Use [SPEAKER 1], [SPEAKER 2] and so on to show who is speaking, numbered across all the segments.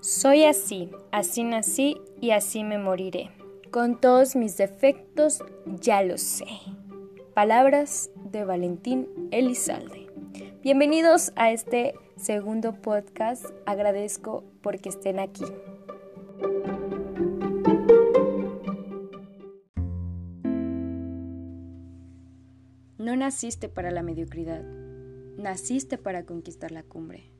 [SPEAKER 1] Soy así, así nací y así me moriré. Con todos mis defectos ya lo sé. Palabras de Valentín Elizalde. Bienvenidos a este segundo podcast. Agradezco porque estén aquí. No naciste para la mediocridad, naciste para conquistar la cumbre.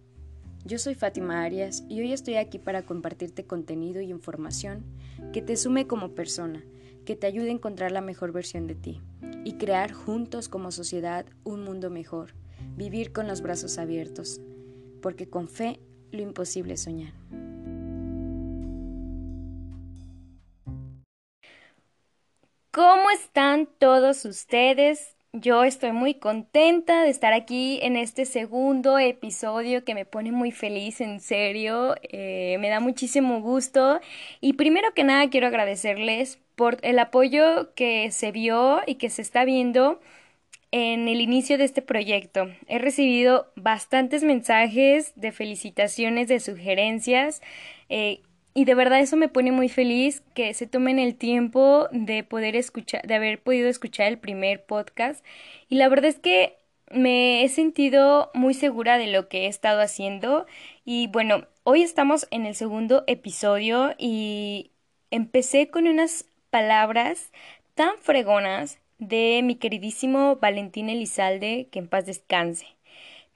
[SPEAKER 1] Yo soy Fátima Arias y hoy estoy aquí para compartirte contenido y información que te sume como persona, que te ayude a encontrar la mejor versión de ti y crear juntos como sociedad un mundo mejor, vivir con los brazos abiertos, porque con fe lo imposible es soñar. ¿Cómo están todos ustedes? Yo estoy muy contenta de estar aquí en este segundo episodio que me pone muy feliz, en serio, eh, me da muchísimo gusto y primero que nada quiero agradecerles por el apoyo que se vio y que se está viendo en el inicio de este proyecto. He recibido bastantes mensajes de felicitaciones, de sugerencias. Eh, y de verdad eso me pone muy feliz que se tomen el tiempo de poder escuchar, de haber podido escuchar el primer podcast. Y la verdad es que me he sentido muy segura de lo que he estado haciendo. Y bueno, hoy estamos en el segundo episodio y empecé con unas palabras tan fregonas de mi queridísimo Valentín Elizalde, que en paz descanse,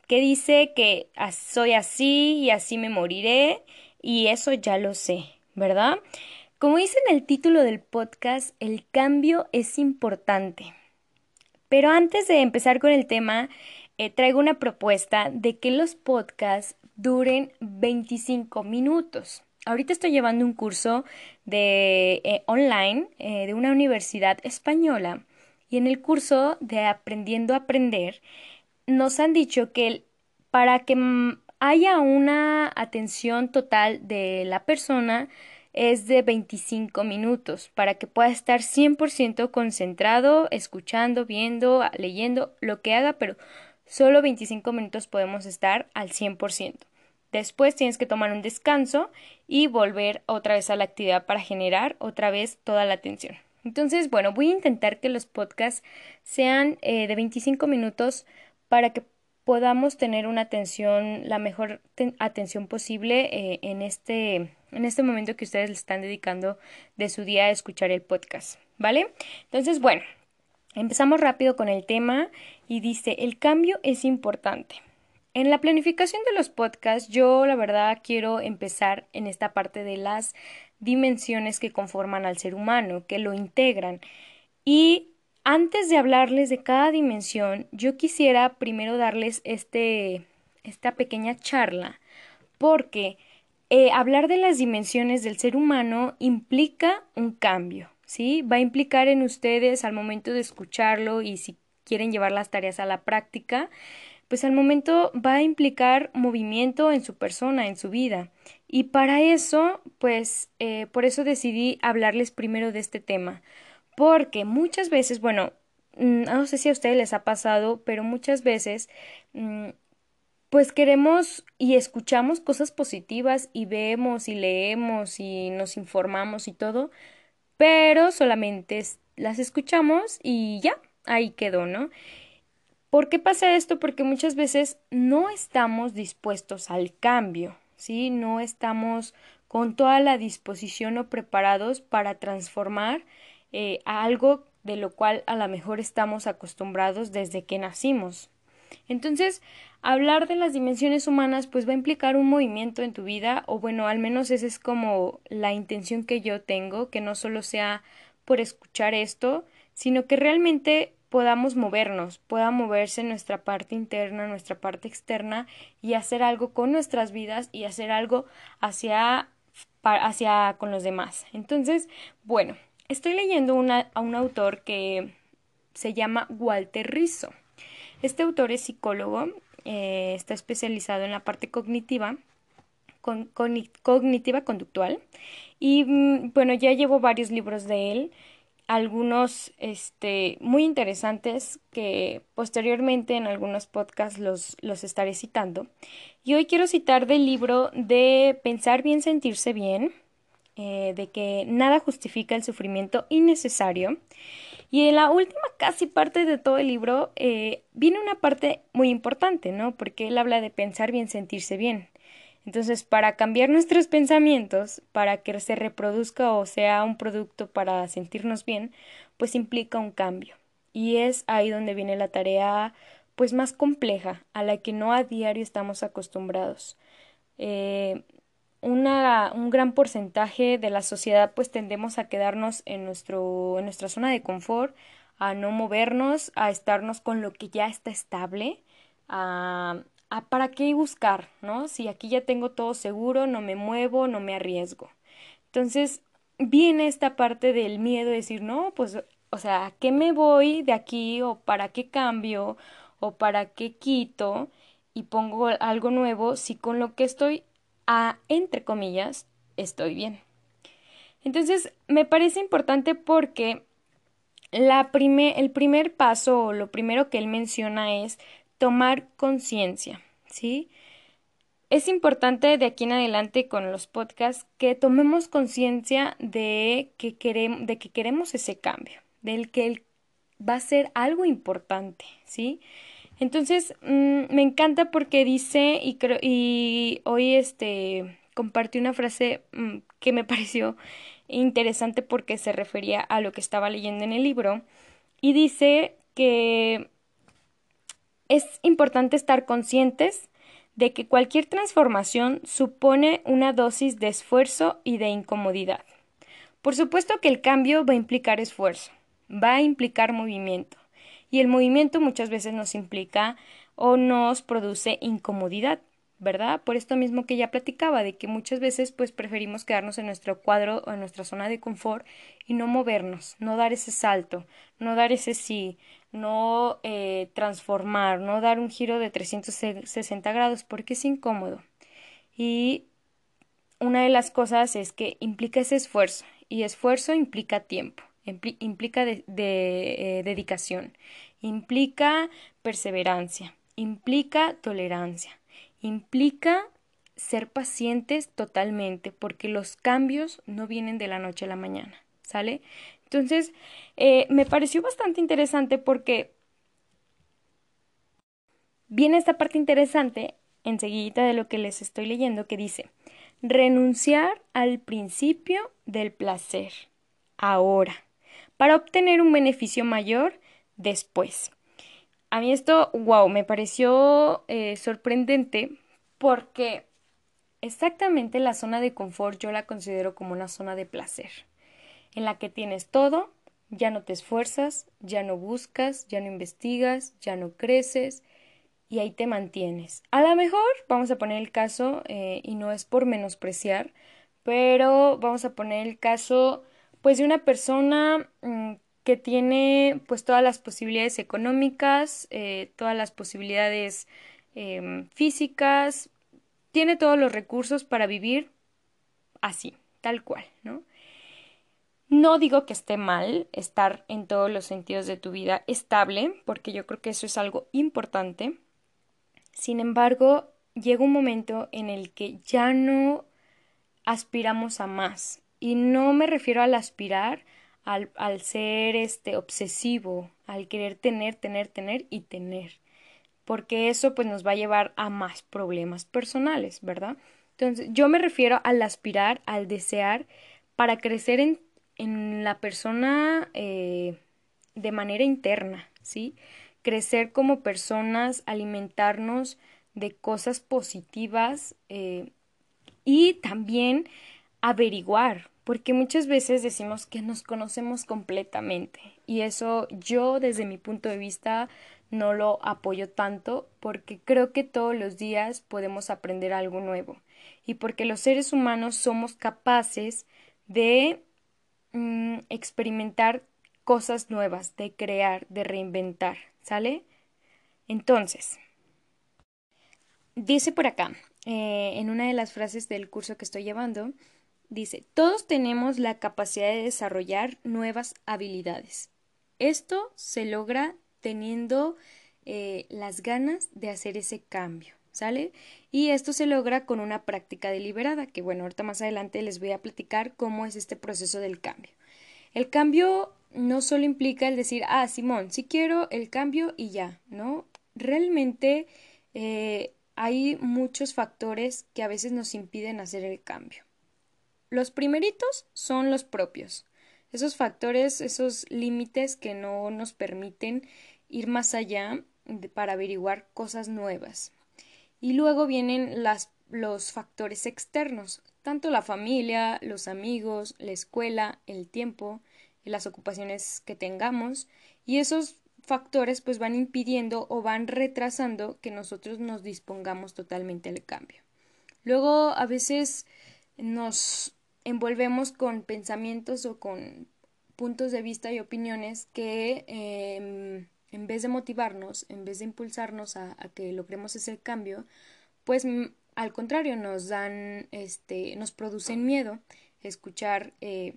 [SPEAKER 1] que dice que soy así y así me moriré y eso ya lo sé, ¿verdad? Como dice en el título del podcast, el cambio es importante. Pero antes de empezar con el tema, eh, traigo una propuesta de que los podcasts duren 25 minutos. Ahorita estoy llevando un curso de eh, online eh, de una universidad española y en el curso de Aprendiendo a Aprender nos han dicho que para que haya una atención total de la persona es de 25 minutos para que pueda estar 100% concentrado, escuchando, viendo, leyendo, lo que haga, pero solo 25 minutos podemos estar al 100%. Después tienes que tomar un descanso y volver otra vez a la actividad para generar otra vez toda la atención. Entonces, bueno, voy a intentar que los podcasts sean eh, de 25 minutos para que podamos tener una atención, la mejor atención posible eh, en, este, en este momento que ustedes le están dedicando de su día a escuchar el podcast, ¿vale? Entonces, bueno, empezamos rápido con el tema y dice, el cambio es importante. En la planificación de los podcasts, yo la verdad quiero empezar en esta parte de las dimensiones que conforman al ser humano, que lo integran. Y antes de hablarles de cada dimensión, yo quisiera primero darles este, esta pequeña charla, porque eh, hablar de las dimensiones del ser humano implica un cambio, ¿sí? Va a implicar en ustedes al momento de escucharlo y si quieren llevar las tareas a la práctica, pues al momento va a implicar movimiento en su persona, en su vida. Y para eso, pues, eh, por eso decidí hablarles primero de este tema, porque muchas veces, bueno, mm, no sé si a ustedes les ha pasado, pero muchas veces mm, pues queremos y escuchamos cosas positivas y vemos y leemos y nos informamos y todo, pero solamente las escuchamos y ya, ahí quedó, ¿no? ¿Por qué pasa esto? Porque muchas veces no estamos dispuestos al cambio, ¿sí? No estamos con toda la disposición o preparados para transformar eh, a algo de lo cual a lo mejor estamos acostumbrados desde que nacimos. Entonces, hablar de las dimensiones humanas pues va a implicar un movimiento en tu vida o bueno, al menos esa es como la intención que yo tengo, que no solo sea por escuchar esto, sino que realmente podamos movernos, pueda moverse nuestra parte interna, nuestra parte externa y hacer algo con nuestras vidas y hacer algo hacia hacia con los demás. Entonces, bueno, Estoy leyendo a un autor que se llama Walter Rizzo. Este autor es psicólogo, eh, está especializado en la parte cognitiva, cognitiva conductual y mm, bueno, ya llevo varios libros de él. algunos este, muy interesantes que posteriormente en algunos podcasts los, los estaré citando. Y hoy quiero citar del libro de Pensar bien, sentirse bien, eh, de que nada justifica el sufrimiento innecesario. Y en la última casi parte de todo el libro eh, viene una parte muy importante, ¿no? Porque él habla de pensar bien, sentirse bien. Entonces, para cambiar nuestros pensamientos, para que se reproduzca o sea un producto para sentirnos bien, pues implica un cambio. Y es ahí donde viene la tarea pues más compleja, a la que no a diario estamos acostumbrados. Eh, una, un gran porcentaje de la sociedad pues tendemos a quedarnos en, nuestro, en nuestra zona de confort, a no movernos, a estarnos con lo que ya está estable, a, ¿para qué buscar? ¿No? Si aquí ya tengo todo seguro, no me muevo, no me arriesgo. Entonces, viene esta parte del miedo de decir, no, pues, o sea, ¿a qué me voy de aquí? ¿O para qué cambio? ¿O para qué quito? Y pongo algo nuevo si con lo que estoy, a, entre comillas, estoy bien. Entonces, me parece importante porque la el primer paso o lo primero que él menciona es tomar conciencia, ¿sí? Es importante de aquí en adelante con los podcasts que tomemos conciencia de, que queremos, de que queremos ese cambio, del que va a ser algo importante, ¿sí? Entonces, mm, me encanta porque dice, y, y hoy este, compartí una frase mm, que me pareció interesante porque se refería a lo que estaba leyendo en el libro, y dice que es importante estar conscientes de que cualquier transformación supone una dosis de esfuerzo y de incomodidad. Por supuesto que el cambio va a implicar esfuerzo, va a implicar movimiento, y el movimiento muchas veces nos implica o nos produce incomodidad. ¿verdad? Por esto mismo que ya platicaba, de que muchas veces pues preferimos quedarnos en nuestro cuadro o en nuestra zona de confort y no movernos, no dar ese salto, no dar ese sí, no eh, transformar, no dar un giro de 360 grados porque es incómodo. Y una de las cosas es que implica ese esfuerzo y esfuerzo implica tiempo, implica de, eh, dedicación, implica perseverancia, implica tolerancia implica ser pacientes totalmente, porque los cambios no vienen de la noche a la mañana, ¿sale? Entonces, eh, me pareció bastante interesante porque viene esta parte interesante enseguida de lo que les estoy leyendo que dice, renunciar al principio del placer, ahora, para obtener un beneficio mayor después. A mí esto, wow, me pareció eh, sorprendente porque exactamente la zona de confort yo la considero como una zona de placer, en la que tienes todo, ya no te esfuerzas, ya no buscas, ya no investigas, ya no creces y ahí te mantienes. A lo mejor vamos a poner el caso, eh, y no es por menospreciar, pero vamos a poner el caso pues de una persona mm, que tiene pues todas las posibilidades económicas, eh, todas las posibilidades em, físicas, tiene todos los recursos para vivir así, tal cual, ¿no? No digo que esté mal estar en todos los sentidos de tu vida estable, porque yo creo que eso es algo importante. Sin embargo, llega un momento en el que ya no aspiramos a más. Y no me refiero al aspirar al, al ser este obsesivo, al querer tener, tener, tener y tener. Porque eso pues nos va a llevar a más problemas personales, ¿verdad? Entonces, yo me refiero al aspirar, al desear, para crecer en, en la persona eh, de manera interna, ¿sí? Crecer como personas, alimentarnos de cosas positivas eh, y también averiguar, porque muchas veces decimos que nos conocemos completamente y eso yo desde mi punto de vista no lo apoyo tanto porque creo que todos los días podemos aprender algo nuevo y porque los seres humanos somos capaces de mm, experimentar cosas nuevas, de crear, de reinventar, ¿sale? Entonces, dice por acá, eh, en una de las frases del curso que estoy llevando, dice, todos tenemos la capacidad de desarrollar nuevas habilidades. Esto se logra teniendo eh, las ganas de hacer ese cambio, ¿sale? Y esto se logra con una práctica deliberada, que bueno, ahorita más adelante les voy a platicar cómo es este proceso del cambio. El cambio no solo implica el decir, ah, Simón, si quiero el cambio y ya, ¿no? Realmente eh, hay muchos factores que a veces nos impiden hacer el cambio. Los primeritos son los propios. Esos factores, esos límites que no nos permiten ir más allá para averiguar cosas nuevas. Y luego vienen los factores externos, tanto la familia, los amigos, la escuela, el tiempo, las ocupaciones que tengamos, y esos factores pues van impidiendo o van retrasando que nosotros nos dispongamos totalmente al cambio. Luego a veces nos envolvemos con pensamientos o con puntos de vista y opiniones que em, en vez de motivarnos, en vez de impulsarnos a, que logremos ese cambio, pues al contrario nos dan, este, nos producen miedo escuchar eh,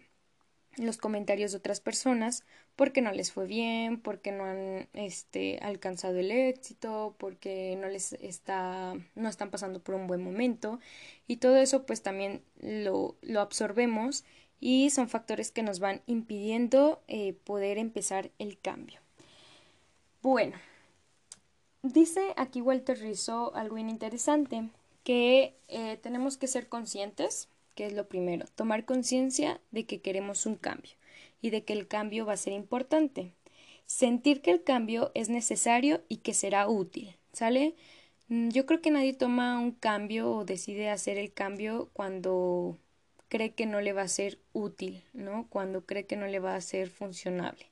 [SPEAKER 1] los comentarios de otras personas porque no les fue bien, porque no han este, alcanzado el éxito, porque no les está, no están pasando por un buen momento y todo eso pues también lo, lo absorbemos y son factores que nos van impidiendo eh, poder empezar el cambio. Bueno, dice aquí Walter Rizzo algo interesante, que eh, tenemos que ser conscientes que es lo primero, tomar conciencia de que queremos un cambio y de que el cambio va a ser importante. Sentir que el cambio es necesario y que será útil, ¿sale? Mm, yo creo que nadie toma un cambio o decide hacer el cambio cuando cree que no le va a ser útil, ¿no? Cuando cree que no le va a ser funcionable.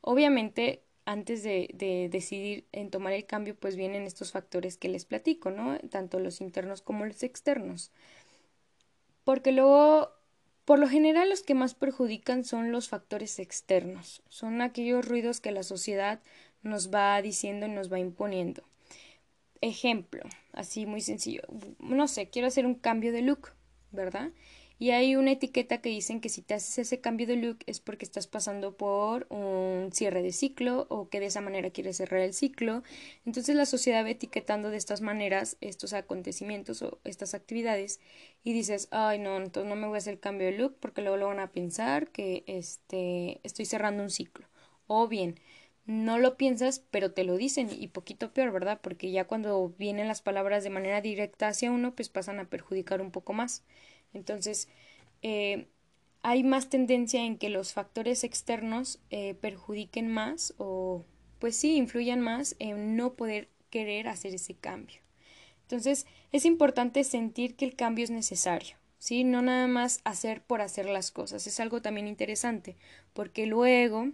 [SPEAKER 1] Obviamente, antes de, de, decidir en tomar el cambio, pues vienen estos factores que les platico, ¿no? Tanto los internos como los externos porque luego, por lo general, los que más perjudican son los factores externos, son aquellos ruidos que la sociedad nos va diciendo y nos va imponiendo. Ejemplo, así muy sencillo, no sé, quiero hacer un cambio de look, ¿verdad? Y hay una etiqueta que dicen que si te haces ese cambio de look es porque estás pasando por un cierre de ciclo o que de esa manera quieres cerrar el ciclo. Entonces la sociedad va etiquetando de estas maneras estos acontecimientos o estas actividades y dices, ay no, entonces no me voy a hacer el cambio de look porque luego lo van a pensar que este, estoy cerrando un ciclo. O bien, no lo piensas, pero te lo dicen y poquito peor, ¿verdad? Porque ya cuando vienen las palabras de manera directa hacia uno, pues pasan a perjudicar un poco más. Entonces, eh, hay más tendencia en que los factores externos eh, perjudiquen más o, pues sí, influyan más en no poder querer hacer ese cambio. Entonces, es importante sentir que el cambio es necesario. ¿sí? No nada más hacer por hacer las cosas. Es algo también interesante, porque luego,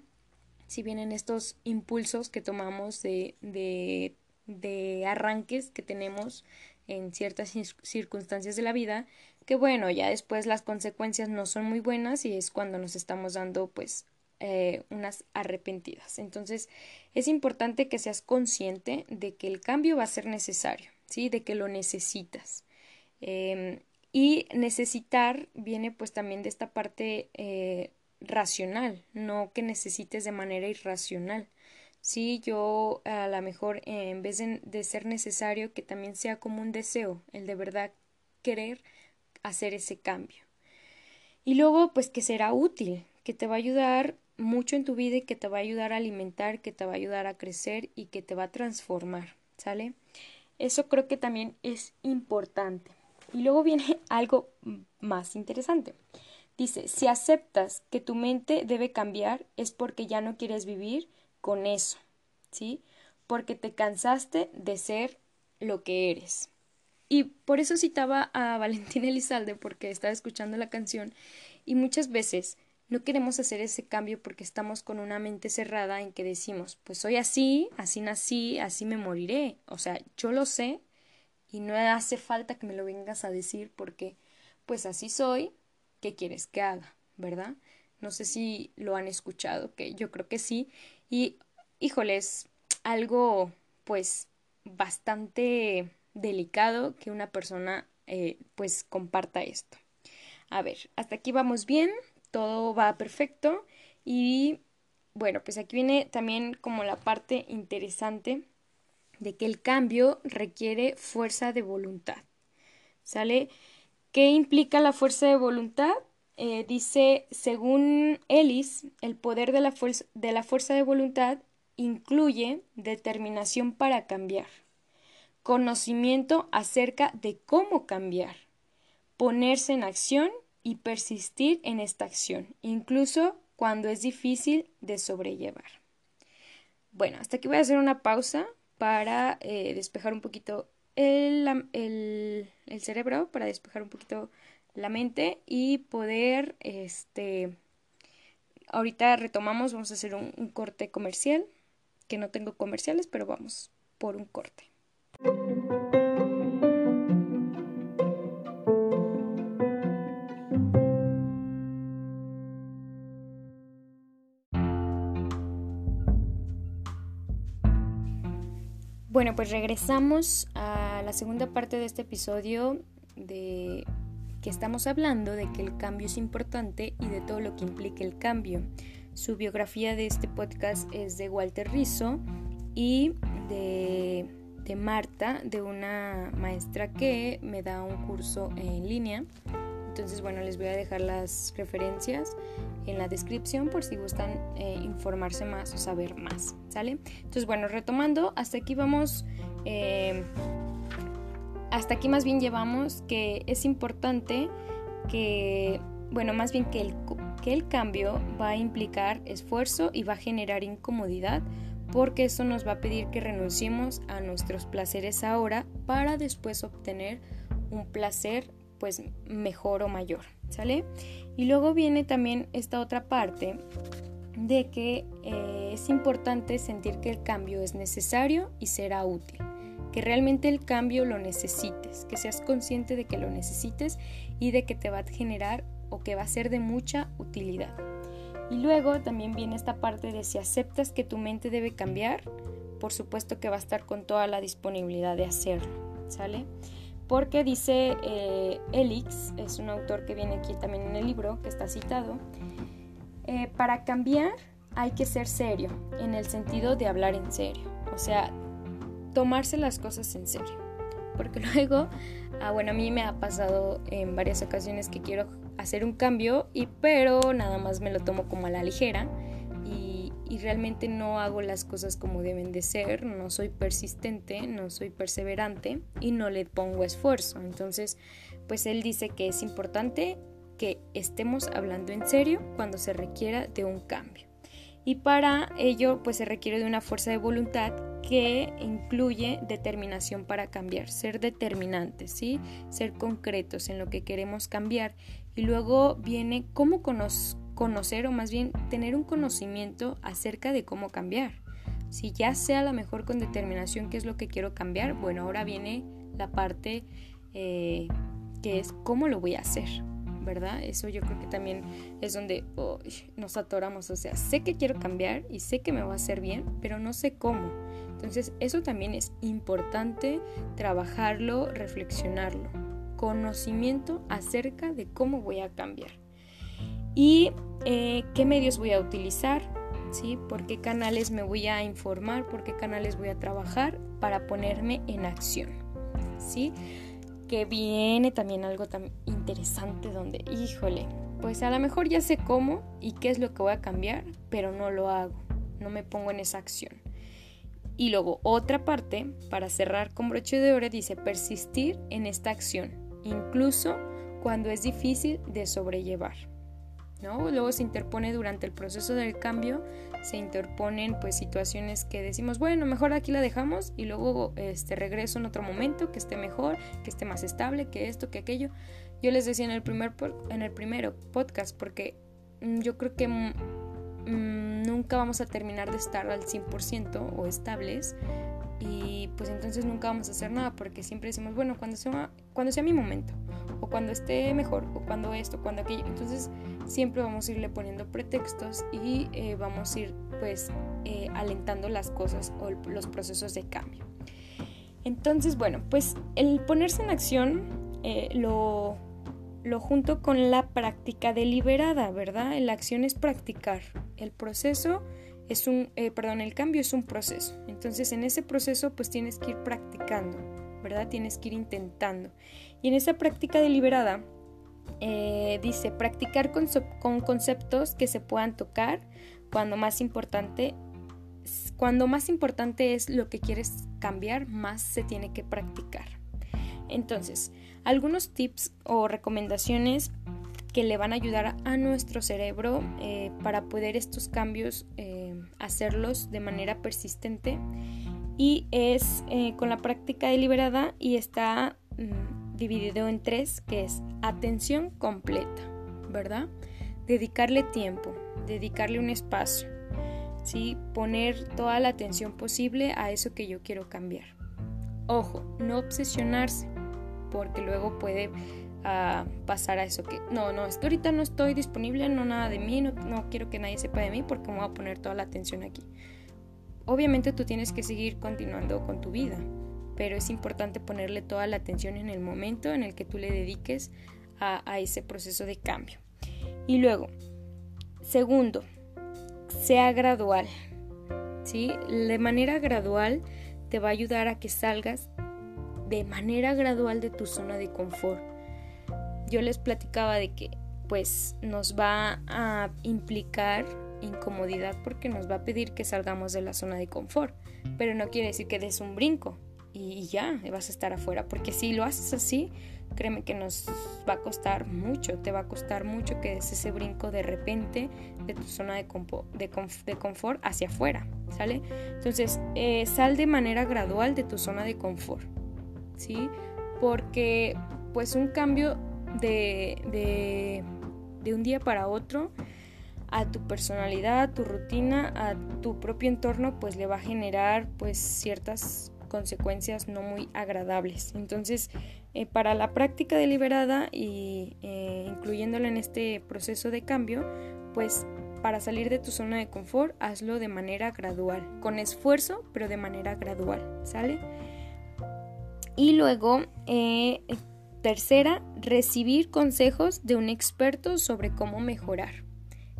[SPEAKER 1] si vienen estos impulsos que tomamos de, de, de arranques que tenemos en ciertas circunstancias de la vida, que bueno, ya después las consecuencias no son muy buenas y es cuando nos estamos dando pues eh, unas arrepentidas. Entonces es importante que seas consciente de que el cambio va a ser necesario, ¿sí? De que lo necesitas. Em, y necesitar viene pues también de esta parte eh, racional, no que necesites de manera irracional. Sí, yo a lo mejor en vez de ser necesario que también sea como un deseo, el de verdad querer hacer ese cambio. Y luego, pues que será útil, que te va a ayudar mucho en tu vida y que te va a ayudar a alimentar, que te va a ayudar a crecer y que te va a transformar, ¿sale? Eso creo que también es importante. Y luego viene algo más interesante. Dice, si aceptas que tu mente debe cambiar es porque ya no quieres vivir con eso, ¿sí? Porque te cansaste de ser lo que eres. Y por eso citaba a Valentina Elizalde porque estaba escuchando la canción y muchas veces no queremos hacer ese cambio porque estamos con una mente cerrada en que decimos, pues soy así, así nací, así me moriré. O sea, yo lo sé y no hace falta que me lo vengas a decir porque pues así soy, ¿qué quieres que haga? ¿Verdad? No sé si lo han escuchado, que yo creo que sí. Y híjoles, algo pues bastante delicado que una persona eh, pues comparta esto. A ver, hasta aquí vamos bien, todo va perfecto y bueno, pues aquí viene también como la parte interesante de que el cambio requiere fuerza de voluntad. ¿Sale? ¿Qué implica la fuerza de voluntad? Eh, dice, según Ellis, el poder de la, de la fuerza de voluntad incluye determinación para cambiar, conocimiento acerca de cómo cambiar, ponerse en acción y persistir en esta acción, incluso cuando es difícil de sobrellevar. Bueno, hasta aquí voy a hacer una pausa para eh, despejar un poquito el, el, cerebro, para despejar un poquito la mente y poder, este, ahorita retomamos, vamos a hacer un, un corte comercial, que no tengo comerciales, pero vamos por un corte. Bueno, pues regresamos a la segunda parte de este episodio de que estamos hablando de que el cambio es importante y de todo lo que implica el cambio. Su biografía de este podcast es de Walter Rizzo y de, de Marta, de una maestra que me da un curso en línea. Entonces, bueno, les voy a dejar las referencias en la descripción por si gustan eh, informarse más o saber más, ¿sale? Entonces, bueno, retomando, hasta aquí vamos, eh, hasta aquí más bien llevamos que es importante que, bueno, más bien que el, que el cambio va a implicar esfuerzo y va a generar incomodidad porque eso nos va a pedir que renunciemos a nuestros placeres ahora para después obtener un placer pues mejor o mayor, ¿sale? Y luego viene también esta otra parte de que eh, es importante sentir que el cambio es necesario y será útil, que realmente el cambio lo necesites, que seas consciente de que lo necesites y de que te va a generar o que va a ser de mucha utilidad. Y luego también viene esta parte de si aceptas que tu mente debe cambiar, por supuesto que va a estar con toda la disponibilidad de hacerlo, ¿sale? Porque dice eh, Elix, es un autor que viene aquí también en el libro, que está citado, eh, para cambiar hay que ser serio, en el sentido de hablar en serio, o sea, tomarse las cosas en serio. Porque luego, ah, bueno, a mí me ha pasado en varias ocasiones que quiero hacer un cambio, y pero nada más me lo tomo como a la ligera y realmente no hago las cosas como deben de ser, no soy persistente, no soy perseverante y no le pongo esfuerzo. Entonces, pues él dice que es importante que estemos hablando en serio cuando se requiera de un cambio. Y para ello, pues se requiere de una fuerza de voluntad que incluye determinación para cambiar, ser determinantes, ¿sí? Ser concretos en lo que queremos cambiar. Y luego viene cómo, conozco conocer o más bien tener un conocimiento acerca de cómo cambiar. Si ya sea a lo mejor con determinación qué es lo que quiero cambiar, bueno, ahora viene la parte eh, que es cómo lo voy a hacer, ¿verdad? Eso yo creo que también es donde nos atoramos, o sea, sé que quiero cambiar y sé que me va a hacer bien, pero no sé cómo. Entonces, eso también es importante trabajarlo, reflexionarlo. Conocimiento acerca de cómo voy a cambiar y eh, qué medios voy a utilizar, ¿sí? por qué canales me voy a informar, por qué canales voy a trabajar para ponerme en acción. ¿sí? Que viene también algo tan interesante donde, híjole, pues a lo mejor ya sé cómo y qué es lo que voy a cambiar, pero no lo hago, no me pongo en esa acción. Y luego otra parte, para cerrar con broche de oro, dice persistir en esta acción, incluso cuando es difícil de sobrellevar. Luego se interpone durante el proceso del cambio, se interponen pues situaciones que decimos, bueno, mejor aquí la dejamos y luego este regreso en otro momento que esté mejor, que esté más estable, que esto, que aquello. Yo les decía en el primer en el primero podcast porque mm, yo creo que mm, mm, nunca vamos a terminar de estar al 100% o estables y pues entonces nunca vamos a hacer nada porque siempre decimos, bueno, cuando sea, cuando sea mi momento, o cuando esté mejor, o cuando esto, cuando aquello. Entonces siempre vamos a irle poniendo pretextos y eh, vamos a ir pues eh, alentando las cosas o los procesos de cambio. Entonces, bueno, pues el ponerse en acción, eh, lo, lo junto con la práctica deliberada, ¿verdad? La acción es practicar. El proceso es un, eh, perdón, el cambio es un proceso. Entonces en ese proceso pues tienes que ir practicando, ¿verdad? Tienes que ir intentando. Y en esa práctica deliberada eh, dice practicar con, con conceptos que se puedan tocar cuando más importante cuando más importante es lo que quieres cambiar, más se tiene que practicar. Entonces, algunos tips o recomendaciones que le van a ayudar a nuestro cerebro eh, para poder estos cambios hacerlos de manera persistente y es eh, con la práctica deliberada y está mm, dividido en tres que es atención completa, ¿verdad? Dedicarle tiempo, dedicarle un espacio, ¿sí? Poner toda la atención posible a eso que yo quiero cambiar. Ojo, no obsesionarse, porque luego puede ah, pasar a eso que, no, no, es que ahorita no estoy disponible, no nada de mí, no, no quiero que nadie sepa de mí porque me voy a poner toda la atención aquí. Obviamente tú tienes que seguir continuando con tu vida, pero es importante ponerle toda la atención en el momento en el que tú le dediques a, a ese proceso de cambio. Y luego, segundo, sea gradual. ¿sí? De manera gradual te va a ayudar a que salgas de manera gradual de tu zona de confort. Yo les platicaba de que pues nos va a implicar incomodidad porque nos va a pedir que salgamos de la zona de confort, pero no quiere decir que des un brinco y ya vas a estar afuera, porque si lo haces así, créeme que nos va a costar mucho, te va a costar mucho que des ese brinco de repente de tu zona de, de, confort hacia afuera, ¿sale? Entonces, eh, sal de manera gradual de tu zona de confort, ¿sí? Porque pues un cambio de, de, de un día para otro a tu personalidad, a tu rutina, a tu propio entorno, pues le va a generar pues ciertas consecuencias no muy agradables. Entonces, eh, para la práctica deliberada y eh, incluyéndola en este proceso de cambio, pues para salir de tu zona de confort, hazlo de manera gradual, con esfuerzo, pero de manera gradual, ¿sale? Y luego, eh, tercera, recibir consejos de un experto sobre cómo mejorar.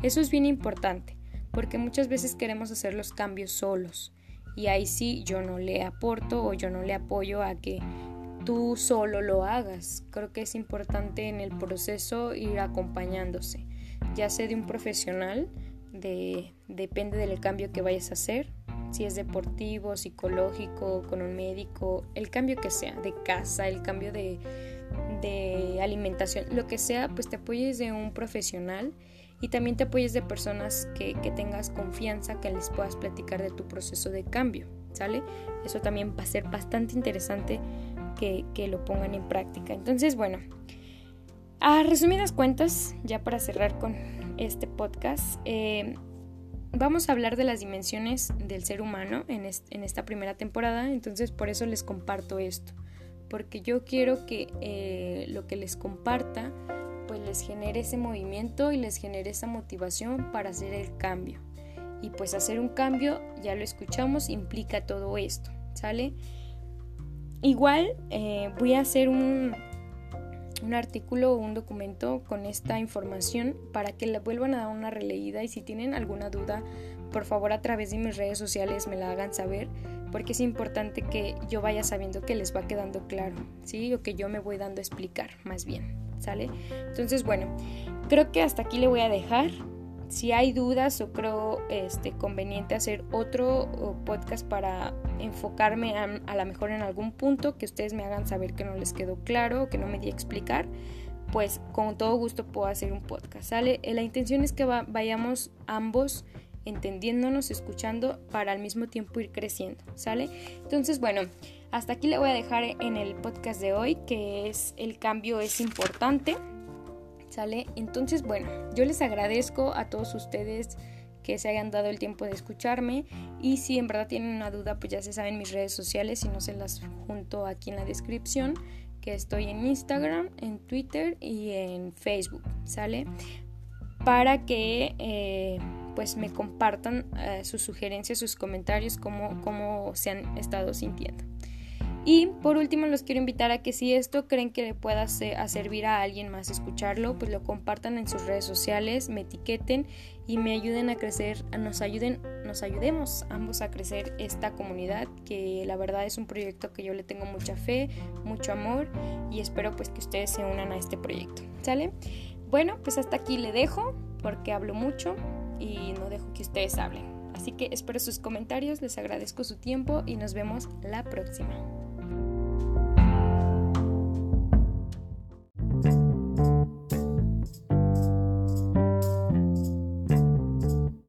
[SPEAKER 1] Eso es bien importante, porque muchas veces queremos hacer los cambios solos y ahí sí yo no le aporto o yo no le apoyo a que tú solo lo hagas. Creo que es importante en el proceso ir acompañándose, ya sea de un profesional, de, depende del cambio que vayas a hacer, si es deportivo, psicológico, con un médico, el cambio que sea, de casa, el cambio de, de alimentación, lo que sea, pues te apoyes de un profesional y también te apoyes de personas que, tengas confianza, que les puedas platicar de tu proceso de cambio, ¿sale? Eso también va a ser bastante interesante que, lo pongan en práctica. Entonces, bueno, a resumidas cuentas, ya para cerrar con este podcast, eh, vamos a hablar de las dimensiones del ser humano en, en, esta primera temporada, entonces por eso les comparto esto, porque yo quiero que eh, lo que les comparta pues les genere ese movimiento y les genere esa motivación para hacer el cambio. Y pues hacer un cambio, ya lo escuchamos, implica todo esto, ¿sale? Igual eh, voy a hacer un, un artículo o un documento con esta información para que la vuelvan a dar una releída y si tienen alguna duda, por favor a través de mis redes sociales me la hagan saber porque es importante que yo vaya sabiendo que les va quedando claro, ¿sí? O que yo me voy dando a explicar más bien. ¿sale? Entonces, bueno, creo que hasta aquí le voy a dejar. Si hay dudas o creo este, conveniente hacer otro podcast para enfocarme a, a lo mejor en algún punto que ustedes me hagan saber que no les quedó claro o que no me di a explicar, pues con todo gusto puedo hacer un podcast, ¿sale? Eh, la intención es que vayamos ambos entendiéndonos, escuchando para al mismo tiempo ir creciendo, ¿sale? Entonces, bueno, hasta aquí le voy a dejar en el podcast de hoy, que es el cambio es importante, ¿sale? Entonces, bueno, yo les agradezco a todos ustedes que se hayan dado el tiempo de escucharme y si en verdad tienen una duda, pues ya se saben mis redes sociales y no se las junto aquí en la descripción, que estoy en Instagram, en Twitter y en Facebook, ¿sale? Para que... Eh, pues me compartan eh, sus sugerencias, sus comentarios, cómo, cómo se han estado sintiendo. Y por último los quiero invitar a que si esto creen que le pueda servir a alguien más escucharlo, pues lo compartan en sus redes sociales, me etiqueten y me ayuden a crecer, nos ayuden, nos ayudemos ambos a crecer esta comunidad, que la verdad es un proyecto que yo le tengo mucha fe, mucho amor y espero pues que ustedes se unan a este proyecto. ¿Sale? Bueno, pues hasta aquí le dejo porque hablo mucho y no dejo que ustedes hablen. Así que espero sus comentarios, les agradezco su tiempo y nos vemos la próxima.